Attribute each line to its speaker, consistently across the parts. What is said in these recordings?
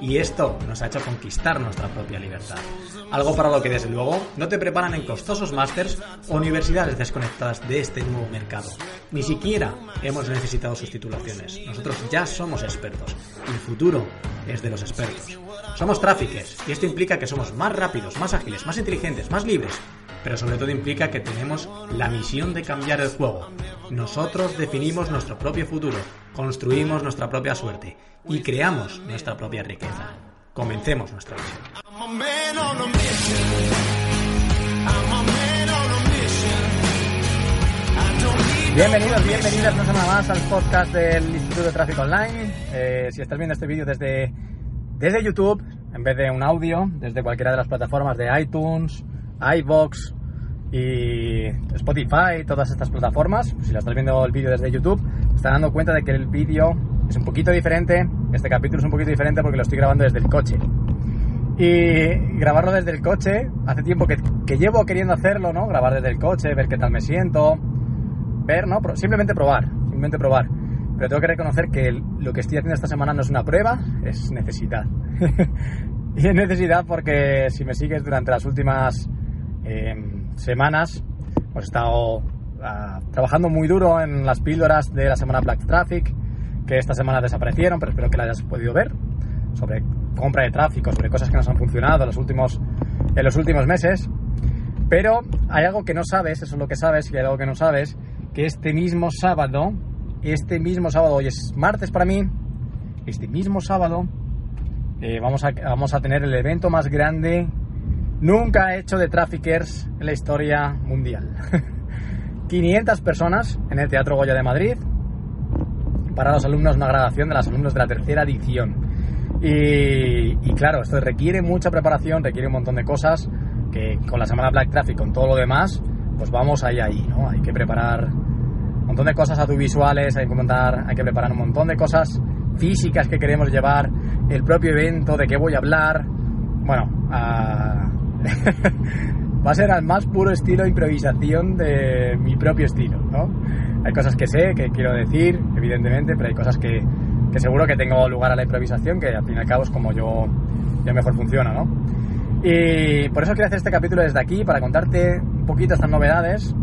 Speaker 1: y esto nos ha hecho conquistar nuestra propia libertad. Algo para lo que desde luego no te preparan en costosos másters o universidades desconectadas de este nuevo mercado. Ni siquiera hemos necesitado sus titulaciones. Nosotros ya somos expertos el futuro es de los expertos. Somos traffickers y esto implica que somos más rápidos, más ágiles, más inteligentes, más libres pero sobre todo implica que tenemos la misión de cambiar el juego. Nosotros definimos nuestro propio futuro, construimos nuestra propia suerte y creamos nuestra propia riqueza. Comencemos nuestra misión. Bienvenidos, bienvenidas una semana más al podcast del Instituto de Tráfico Online. Eh, si estás viendo este vídeo desde, desde YouTube, en vez de un audio, desde cualquiera de las plataformas de iTunes, iVox y Spotify, todas estas plataformas, si la estás viendo el vídeo desde YouTube, te estás dando cuenta de que el vídeo es un poquito diferente, este capítulo es un poquito diferente porque lo estoy grabando desde el coche. Y grabarlo desde el coche, hace tiempo que, que llevo queriendo hacerlo, ¿no? Grabar desde el coche, ver qué tal me siento, ver, ¿no? Simplemente probar, simplemente probar. Pero tengo que reconocer que lo que estoy haciendo esta semana no es una prueba, es necesidad. y es necesidad porque si me sigues durante las últimas semanas hemos estado ah, trabajando muy duro en las píldoras de la semana Black Traffic, que esta semana desaparecieron, pero espero que las hayas podido ver, sobre compra de tráfico, sobre cosas que nos han funcionado en los últimos, en los últimos meses. Pero hay algo que no sabes, eso es lo que sabes, y hay algo que no sabes, que este mismo sábado, este mismo sábado, hoy es martes para mí, este mismo sábado eh, vamos, a, vamos a tener el evento más grande nunca he hecho de traffickers en la historia mundial. 500 personas en el Teatro Goya de Madrid para los alumnos, una graduación de los alumnos de la tercera edición. Y, claro, esto requiere mucha preparación, requiere un montón de cosas que con la semana Black Traffic, con todo lo demás, pues vamos ahí, ahí, ¿no? Hay que preparar un montón de cosas audiovisuales, hay que, montar, hay que preparar un montón de cosas físicas que queremos llevar, el propio evento, de qué voy a hablar, bueno, a va a ser al más puro estilo improvisación de mi propio estilo, ¿no? Hay cosas que sé, que quiero decir, evidentemente, pero hay cosas que, que seguro que tengo lugar a la improvisación, que al fin y al cabo es como yo, yo mejor funciona, ¿no? Y por eso quiero hacer este capítulo desde aquí, para contarte un poquito estas novedades,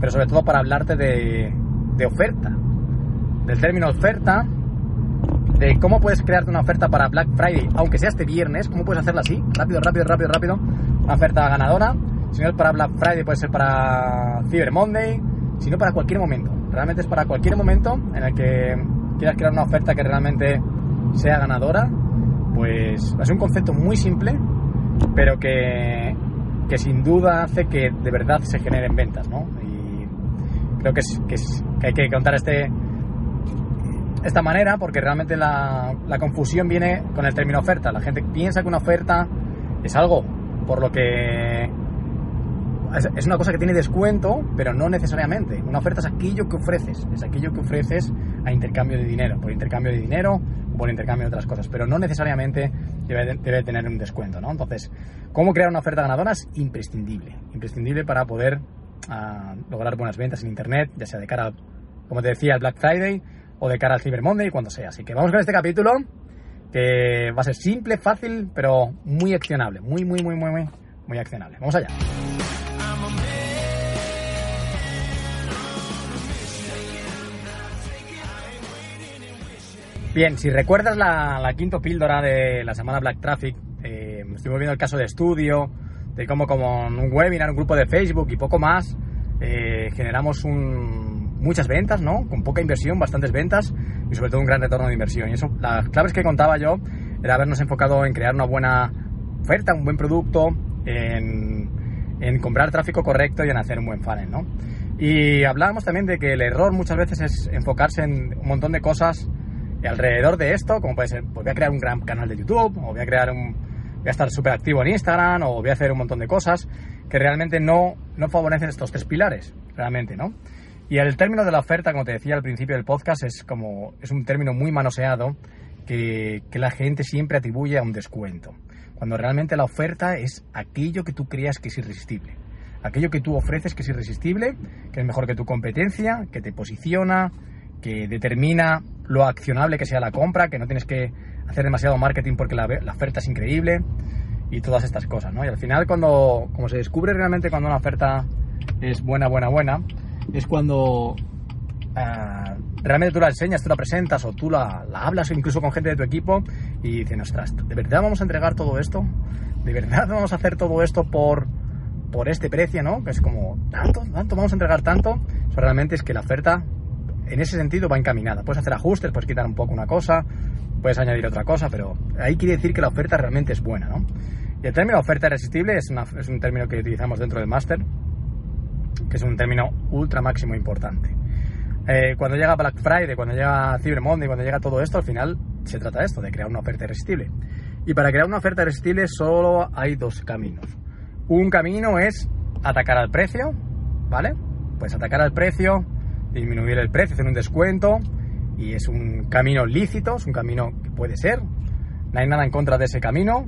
Speaker 1: pero sobre todo para hablarte de, de oferta, del término oferta, de cómo puedes crearte una oferta para Black Friday, aunque sea este viernes, cómo puedes hacerla así, rápido, rápido, rápido, rápido, una oferta ganadora. Si no es para Black Friday, puede ser para Cyber Monday, si no para cualquier momento. Realmente es para cualquier momento en el que quieras crear una oferta que realmente sea ganadora, pues es un concepto muy simple, pero que, que sin duda hace que de verdad se generen ventas, ¿no? Y creo que, es, que, es, que hay que contar este, esta manera porque realmente la, la, confusión viene con el término oferta. La gente piensa que una oferta es algo por lo que es una cosa que tiene descuento, pero no necesariamente. Una oferta es aquello que ofreces, es aquello que ofreces a intercambio de dinero, por intercambio de dinero o por intercambio de otras cosas, pero no necesariamente debe, tener un descuento, ¿no? Entonces, ¿cómo crear una oferta ganadora? Es imprescindible, imprescindible para poder uh, lograr buenas ventas en Internet, ya sea de cara, como te decía, al Black Friday o de cara al Cyber Monday, cuando sea. Así que vamos con este capítulo que va a ser simple, fácil, pero muy accionable, muy, muy, muy, muy, muy, muy accionable. Vamos allá. Bien, si recuerdas la, la quinta píldora de la semana Black Traffic, eh, estuvimos viendo el caso de estudio, de cómo como un webinar, un grupo de Facebook y poco más, eh, generamos un, muchas ventas, ¿no? Con poca inversión, bastantes ventas y sobre todo un gran retorno de inversión. Y eso, las claves que contaba yo era habernos enfocado en crear una buena oferta, un buen producto, en, en comprar tráfico correcto y en hacer un buen funnel, ¿no? Y hablábamos también de que el error muchas veces es enfocarse en un montón de cosas Y alrededor de esto, como puede ser, pues voy a crear un gran canal de YouTube, o voy a crear un, voy a estar súper activo en Instagram, o voy a hacer un montón de cosas que realmente no, no favorecen estos tres pilares, realmente, ¿no? Y el término de la oferta, como te decía al principio del podcast, es como, es un término muy manoseado que, que la gente siempre atribuye a un descuento. Cuando realmente la oferta es aquello que tú creas que es irresistible. Aquello que tú ofreces que es irresistible, que es mejor que tu competencia, que te posiciona, que determina lo accionable que sea la compra, que no tienes que hacer demasiado marketing porque la, oferta es increíble y todas estas cosas, ¿no? Y al final cuando como se descubre realmente cuando una oferta es buena, buena, buena, es cuando uh, realmente tú la enseñas, tú la presentas o tú la, la, hablas incluso con gente de tu equipo y dicen, ostras, ¿de verdad vamos a entregar todo esto? ¿De verdad vamos a hacer todo esto por, por este precio, no? Que es como, ¿tanto? ¿Tanto? ¿Vamos a entregar tanto? Eso realmente es que la oferta en ese sentido va encaminada. Puedes hacer ajustes, puedes quitar un poco una cosa, puedes añadir otra cosa, pero ahí quiere decir que la oferta realmente es buena, ¿no? Y el término oferta irresistible es, un término que utilizamos dentro del máster, que es un término ultra máximo importante. Eh, cuando llega Black Friday, cuando llega Cyber Monday, cuando llega todo esto, al final se trata de esto, de crear una oferta irresistible. Y para crear una oferta irresistible solo hay dos caminos. Un camino es atacar al precio, ¿vale? Pues atacar al precio, disminuir el precio, hacer un descuento, y es un camino lícito, es un camino que puede ser. No hay nada en contra de ese camino.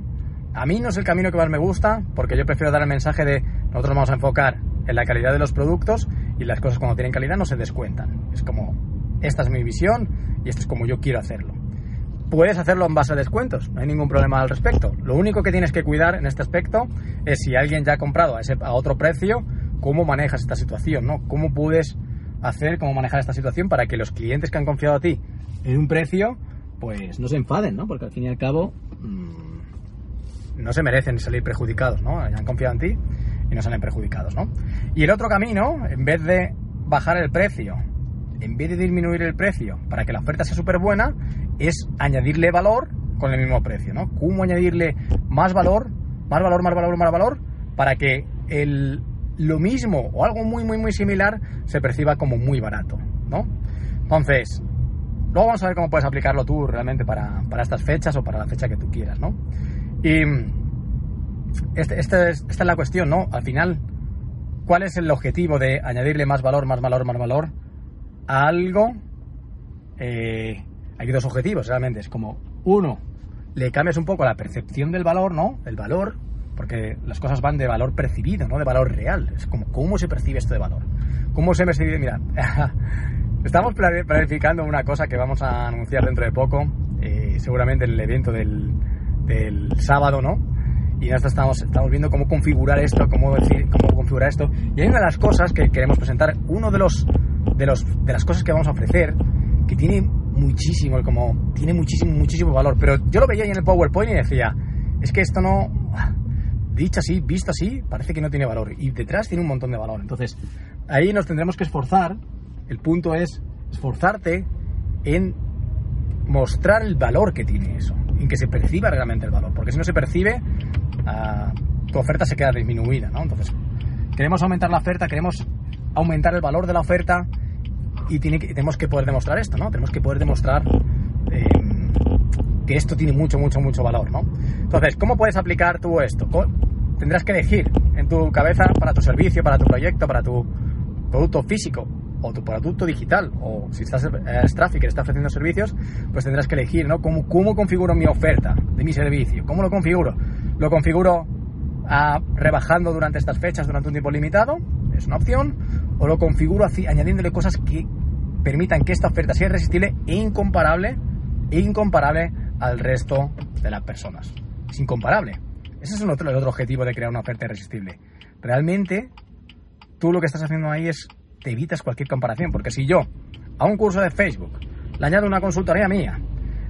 Speaker 1: A mí no es el camino que más me gusta, porque yo prefiero dar el mensaje de nosotros vamos a enfocar en la calidad de los productos y las cosas cuando tienen calidad no se descuentan. Es como, esta es mi visión y esto es como yo quiero hacerlo. Puedes hacerlo en base a descuentos, no hay ningún problema al respecto. Lo único que tienes que cuidar en este aspecto es si alguien ya ha comprado a, otro precio, cómo manejas esta situación, ¿no? Cómo puedes hacer, cómo manejar esta situación para que los clientes que han confiado a ti en un precio, pues no se enfaden, ¿no? Porque al fin y al cabo mmm, no se merecen salir perjudicados, ¿no? Han confiado en ti y no salen perjudicados, ¿no? Y el otro camino, en vez de bajar el precio, en vez de disminuir el precio para que la oferta sea súper buena, es añadirle valor con el mismo precio, ¿no? ¿Cómo añadirle más valor, más valor, más valor, más valor, para que el, lo mismo o algo muy, muy, muy similar se perciba como muy barato, ¿no? Entonces, luego vamos a ver cómo puedes aplicarlo tú realmente para, para estas fechas o para la fecha que tú quieras, ¿no? Y este, este, esta es la cuestión, ¿no? Al final, ¿cuál es el objetivo de añadirle más valor, más valor, más valor a algo? Eh, hay dos objetivos, realmente. Es como, uno, le cambias un poco la percepción del valor, ¿no? El valor, porque las cosas van de valor percibido, ¿no? De valor real. Es como, ¿cómo se percibe esto de valor? ¿Cómo se percibe? Mira, estamos planificando una cosa que vamos a anunciar dentro de poco, eh, seguramente en el evento del, del sábado, ¿no? y nosotros estamos, estamos viendo cómo configurar esto, cómo, decir, cómo configurar esto. Y hay una de las cosas que queremos presentar, uno de los, de los de las cosas que vamos a ofrecer, que tiene muchísimo, como tiene muchísimo, muchísimo valor. Pero yo lo veía ahí en el PowerPoint y decía, es que esto no, dicho así, visto así, parece que no tiene valor. Y detrás tiene un montón de valor. Entonces, ahí nos tendremos que esforzar. El punto es esforzarte en mostrar el valor que tiene eso, en que se perciba realmente el valor. Porque si no se percibe, uh, tu oferta se queda disminuida, ¿no? Entonces, queremos aumentar la oferta, queremos aumentar el valor de la oferta y tiene tenemos que poder demostrar esto, ¿no? Tenemos que poder demostrar eh, que esto tiene mucho, mucho, mucho valor, ¿no? Entonces, ¿cómo puedes aplicar tú esto? Tendrás que elegir en tu cabeza para tu servicio, para tu proyecto, para tu producto físico o tu producto digital, o si estás, es Traffic, estás ofreciendo servicios, pues tendrás que elegir, ¿no? ¿Cómo, ¿Cómo configuro mi oferta de mi servicio? ¿Cómo lo configuro? Lo configuro a, rebajando durante estas fechas durante un tiempo limitado, es una opción, o lo configuro añadiéndole cosas que permitan que esta oferta sea irresistible e incomparable, e incomparable al resto de las personas. Es incomparable. Ese es otro, el otro objetivo de crear una oferta irresistible. Realmente, tú lo que estás haciendo ahí es te evitas cualquier comparación, porque si yo a un curso de Facebook le añado una consultoría mía,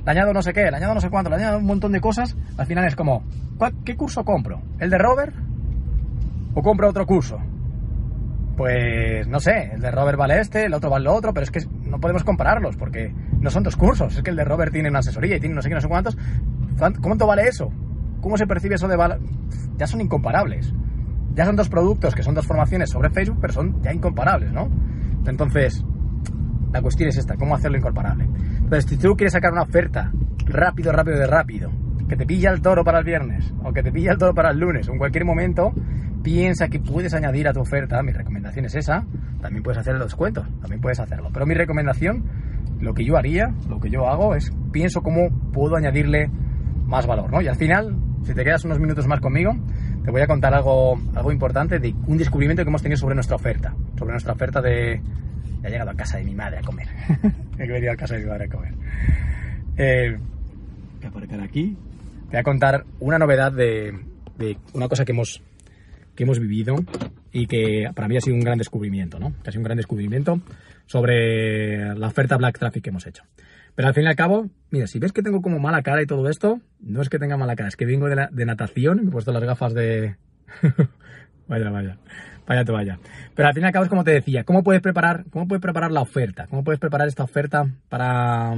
Speaker 1: le añado no sé qué, le añado no sé cuánto, le añado un montón de cosas, al final es como, ¿qué curso compro? ¿El de Robert? ¿O compro otro curso? Pues no sé, el de Robert vale este, el otro vale lo otro, pero es que no podemos compararlos porque no son dos cursos. Es que el de Robert tiene una asesoría y tiene no sé qué, no sé cuántos. ¿Cuánto vale eso? ¿Cómo se percibe eso de valor? Ya son incomparables. Ya son dos productos que son dos formaciones sobre Facebook, pero son ya incomparables, ¿no? Entonces, la cuestión es esta, ¿cómo hacerlo incomparable? Entonces, si tú quieres sacar una oferta rápido, rápido de rápido, que te pilla el toro para el viernes, o que te pilla el toro para el lunes, o en cualquier momento, piensa que puedes añadir a tu oferta, mi recomendación es esa, también puedes hacer los descuentos, también puedes hacerlo. Pero mi recomendación, lo que yo haría, lo que yo hago es, pienso cómo puedo añadirle más valor, ¿no? Y al final, si te quedas unos minutos más conmigo, te voy a contar algo, algo importante de un descubrimiento que hemos tenido sobre nuestra oferta, sobre nuestra oferta de... Ya he llegado a casa de mi madre a comer. He venido a casa de mi madre a comer. Eh, a aparcar aquí. Te voy a contar una novedad de, de una cosa que hemos, que hemos vivido y que para mí ha sido un gran descubrimiento, ¿no? Que ha sido un gran descubrimiento sobre la oferta Black Traffic que hemos hecho. Pero al fin y al cabo, mira, si ves que tengo como mala cara y todo esto, no es que tenga mala cara, es que vengo de, de natación y me he puesto las gafas de... vaya, vaya, vaya te vaya. Pero al fin y al cabo es como te decía, ¿cómo puedes preparar, cómo puedes preparar la oferta? ¿Cómo puedes preparar esta oferta para,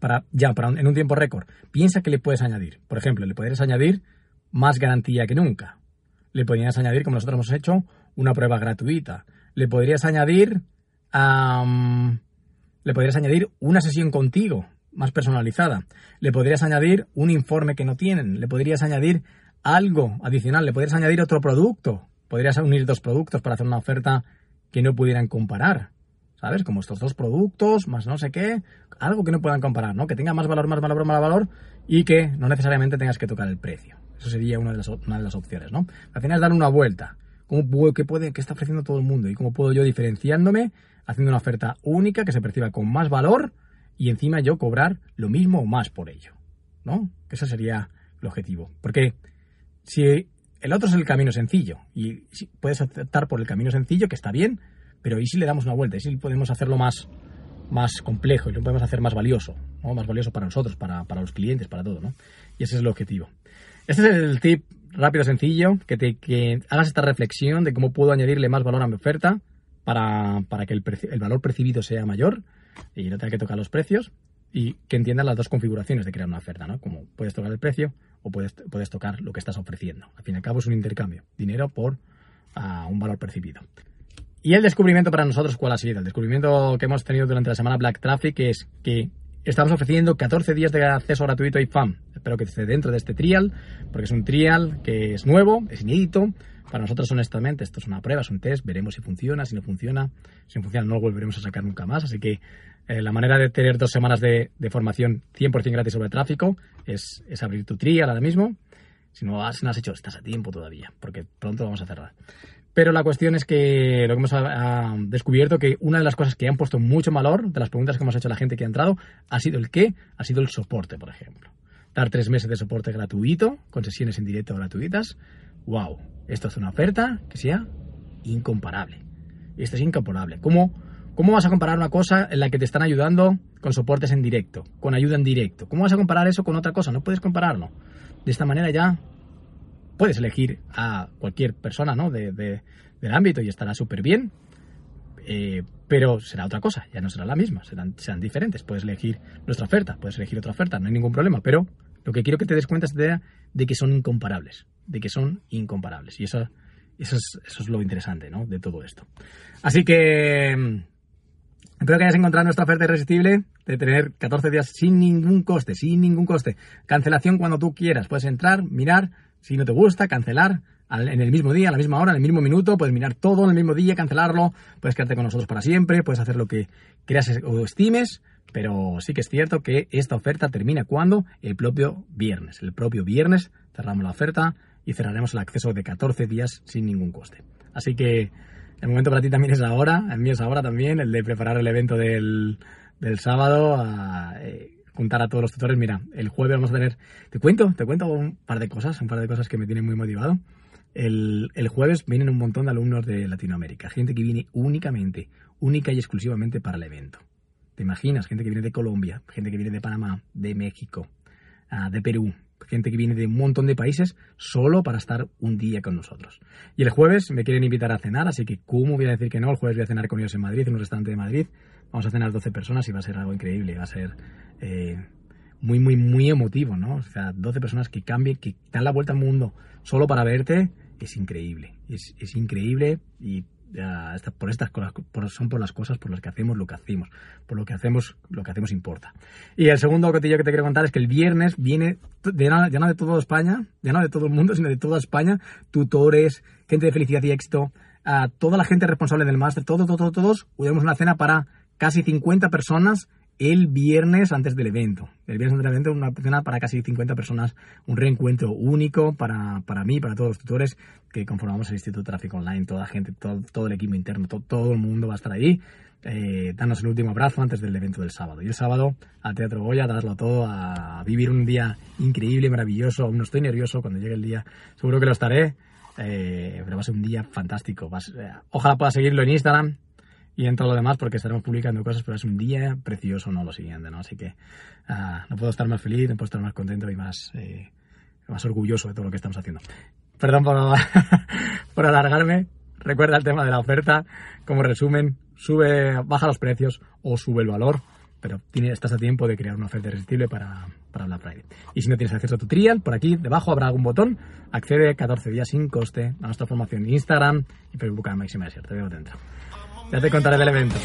Speaker 1: para ya, para en un tiempo récord? Piensa que le puedes añadir. Por ejemplo, le podrías añadir más garantía que nunca. Le podrías añadir, como nosotros hemos hecho, una prueba gratuita. Le podrías añadir... le podrías añadir una sesión contigo, más personalizada. Le podrías añadir un informe que no tienen. Le podrías añadir algo adicional. Le podrías añadir otro producto. Podrías unir dos productos para hacer una oferta que no pudieran comparar. ¿Sabes? Como estos dos productos, más no sé qué. Algo que no puedan comparar, ¿no? Que tenga más valor, más valor, más valor y que no necesariamente tengas que tocar el precio. Eso sería una de las, opciones, ¿no? Al final es dar una vuelta. ¿Cómo puedo, qué, puede, qué está ofreciendo todo el mundo? ¿Y cómo puedo yo diferenciándome haciendo una oferta única que se perciba con más valor y encima yo cobrar lo mismo o más por ello? ¿No? Que ese sería el objetivo. Porque si el otro es el camino sencillo y puedes aceptar por el camino sencillo, que está bien, pero ¿y si le damos una vuelta? ¿Y si podemos hacerlo más, más complejo y lo podemos hacer más valioso? Más valioso para nosotros, para, para los clientes, para todo, ¿no? Y ese es el objetivo. Este es el tip rápido, sencillo, que, hagas esta reflexión de cómo puedo añadirle más valor a mi oferta para, para que el, el, valor percibido sea mayor y no tenga que tocar los precios y que entiendas las dos configuraciones de crear una oferta, ¿no? Como puedes tocar el precio o puedes, puedes tocar lo que estás ofreciendo. Al fin y al cabo es un intercambio, dinero por uh, un valor percibido. Y el descubrimiento para nosotros, ¿cuál ha sido? El descubrimiento que hemos tenido durante la semana Black Traffic es que estamos ofreciendo 14 días de acceso gratuito a IFAM. Espero que esté dentro de este trial, porque es un trial que es nuevo, es inédito. Para nosotros, honestamente, esto es una prueba, es un test, veremos si funciona, si no funciona. Si no funciona, no lo volveremos a sacar nunca más. Así que eh, la manera de tener dos semanas de, de, formación 100% gratis sobre tráfico es, es, abrir tu trial ahora mismo. Si no, has, no has hecho, estás a tiempo todavía, porque pronto vamos a cerrar. Pero la cuestión es que lo que hemos a, descubierto que una de las cosas que han puesto mucho valor de las preguntas que hemos hecho a la gente que ha entrado ha sido el qué, ha sido el soporte, por ejemplo. Dar tres meses de soporte gratuito, con sesiones en directo gratuitas. ¡Wow! Esto es una oferta que sea incomparable. Esto es incomparable. ¿Cómo, ¿Cómo vas a comparar una cosa en la que te están ayudando con soportes en directo, con ayuda en directo? ¿Cómo vas a comparar eso con otra cosa? No puedes compararlo. De esta manera ya puedes elegir a cualquier persona ¿no? de, de, del ámbito y estará súper bien, eh, pero será otra cosa, ya no será la misma, serán, serán diferentes. Puedes elegir nuestra oferta, puedes elegir otra oferta, no hay ningún problema, pero lo que quiero que te des cuenta es de, de que son incomparables, de que son incomparables. Y eso, eso, es, eso es lo interesante ¿no? de todo esto. Así que espero que hayas encontrado nuestra oferta irresistible de tener 14 días sin ningún coste, sin ningún coste. Cancelación cuando tú quieras. Puedes entrar, mirar, si no te gusta, cancelar en el mismo día, a la misma hora, en el mismo minuto, puedes mirar todo en el mismo día, cancelarlo, puedes quedarte con nosotros para siempre, puedes hacer lo que creas o estimes, pero sí que es cierto que esta oferta termina cuando? El propio viernes. El propio viernes cerramos la oferta y cerraremos el acceso de 14 días sin ningún coste. Así que el momento para ti también es ahora, el mío es ahora también, el de preparar el evento del, del sábado. A, eh, juntar a todos los tutores. Mira, el jueves vamos a tener, te cuento, te cuento un par de cosas, un par de cosas que me tienen muy motivado. El, el, jueves vienen un montón de alumnos de Latinoamérica, gente que viene únicamente, única y exclusivamente para el evento. ¿Te imaginas? Gente que viene de Colombia, gente que viene de Panamá, de México, uh, de Perú, gente que viene de un montón de países solo para estar un día con nosotros. Y el jueves me quieren invitar a cenar, así que ¿cómo voy a decir que no? El jueves voy a cenar con ellos en Madrid, en un restaurante de Madrid. Vamos a cenar 12 personas y va a ser algo increíble, va a ser eh, muy, muy, muy emotivo, ¿no? O sea, 12 personas que cambien, que dan la vuelta al mundo solo para verte, es increíble. Es, es increíble y Por estas cosas, son por las cosas por las que hacemos lo que hacemos, por lo que hacemos, lo que hacemos importa. Y el segundo cotillo que te quiero contar es que el viernes viene, ya no, de toda España, ya no de todo el mundo, sino de toda España, tutores, gente de felicidad y éxito, a toda la gente responsable del máster, todos, todos, todos, tenemos una cena para casi 50 personas el viernes antes del evento. El viernes antes del evento, una cena para casi 50 personas, un reencuentro único para, para mí, para todos los tutores que conformamos el Instituto de Tráfico Online, toda la gente, todo, todo el equipo interno, todo, el mundo va a estar ahí. Eh, danos el último abrazo antes del evento del sábado. Y el sábado al Teatro Goya, darlo todo, a vivir un día increíble, maravilloso. Aún no estoy nervioso, cuando llegue el día seguro que lo estaré. Eh, pero va a ser un día fantástico. Eh, ojalá pueda seguirlo en Instagram, y en todo lo demás porque estaremos publicando cosas, pero es un día precioso, no lo siguiente, ¿no? Así que ah, no puedo estar más feliz, no puedo estar más contento y más, eh, más orgulloso de todo lo que estamos haciendo. Perdón por, por alargarme. Recuerda el tema de la oferta. Como resumen, sube, baja los precios o sube el valor, pero tiene, estás a tiempo de crear una oferta irresistible para, para Black Friday. Y si no tienes acceso a tu trial, por aquí debajo habrá algún botón. Accede 14 días sin coste a nuestra formación en Instagram y Facebook a Desierto. Te veo dentro. Ya te contaré del evento.